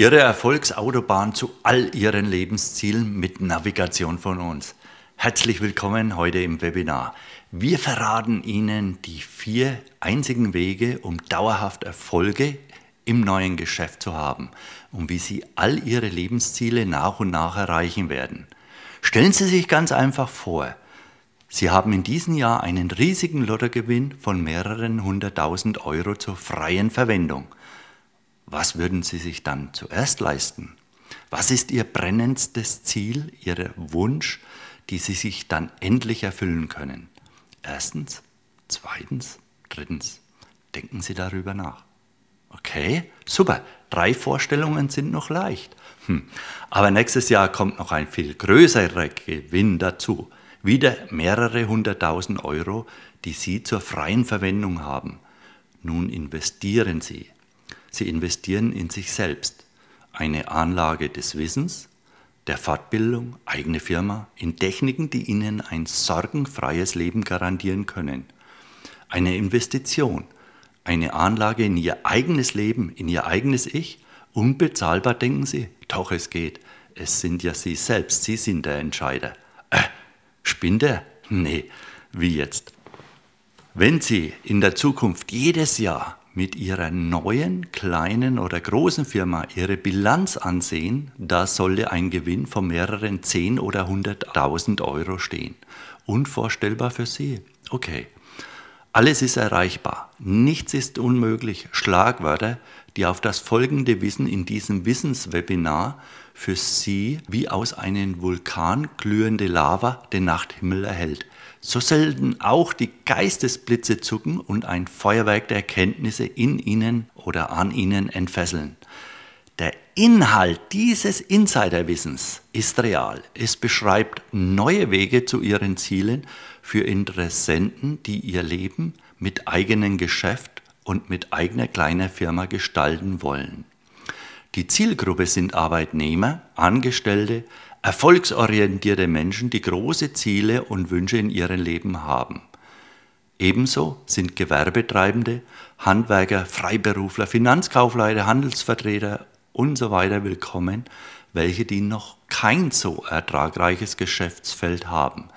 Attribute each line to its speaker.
Speaker 1: Ihre Erfolgsautobahn zu all Ihren Lebenszielen mit Navigation von uns. Herzlich willkommen heute im Webinar. Wir verraten Ihnen die vier einzigen Wege, um dauerhaft Erfolge im neuen Geschäft zu haben und wie Sie all Ihre Lebensziele nach und nach erreichen werden. Stellen Sie sich ganz einfach vor, Sie haben in diesem Jahr einen riesigen Lottogewinn von mehreren hunderttausend Euro zur freien Verwendung – was würden Sie sich dann zuerst leisten? Was ist Ihr brennendstes Ziel, Ihr Wunsch, die Sie sich dann endlich erfüllen können? Erstens, zweitens, drittens. Denken Sie darüber nach. Okay, super. Drei Vorstellungen sind noch leicht. Hm. Aber nächstes Jahr kommt noch ein viel größerer Gewinn dazu. Wieder mehrere hunderttausend Euro, die Sie zur freien Verwendung haben. Nun investieren Sie. Sie investieren in sich selbst. Eine Anlage des Wissens, der Fortbildung, eigene Firma, in Techniken, die Ihnen ein sorgenfreies Leben garantieren können. Eine Investition, eine Anlage in Ihr eigenes Leben, in Ihr eigenes Ich. Unbezahlbar denken Sie? Doch, es geht. Es sind ja Sie selbst, Sie sind der Entscheider. Äh, spinnt er? Nee, wie jetzt? Wenn Sie in der Zukunft jedes Jahr mit ihrer neuen, kleinen oder großen Firma ihre Bilanz ansehen, da sollte ein Gewinn von mehreren 10 oder 100.000 Euro stehen. Unvorstellbar für Sie. Okay. Alles ist erreichbar. Nichts ist unmöglich. Schlagwörter, die auf das folgende Wissen in diesem Wissenswebinar für Sie wie aus einem Vulkan glühende Lava den Nachthimmel erhält so selten auch die Geistesblitze zucken und ein Feuerwerk der Erkenntnisse in ihnen oder an ihnen entfesseln. Der Inhalt dieses Insiderwissens ist real. Es beschreibt neue Wege zu ihren Zielen für Interessenten, die ihr Leben mit eigenem Geschäft und mit eigener kleiner Firma gestalten wollen. Die Zielgruppe sind Arbeitnehmer, Angestellte, erfolgsorientierte Menschen, die große Ziele und Wünsche in ihrem Leben haben. Ebenso sind Gewerbetreibende, Handwerker, Freiberufler, Finanzkaufleute, Handelsvertreter und so weiter willkommen, welche die noch kein so ertragreiches Geschäftsfeld haben.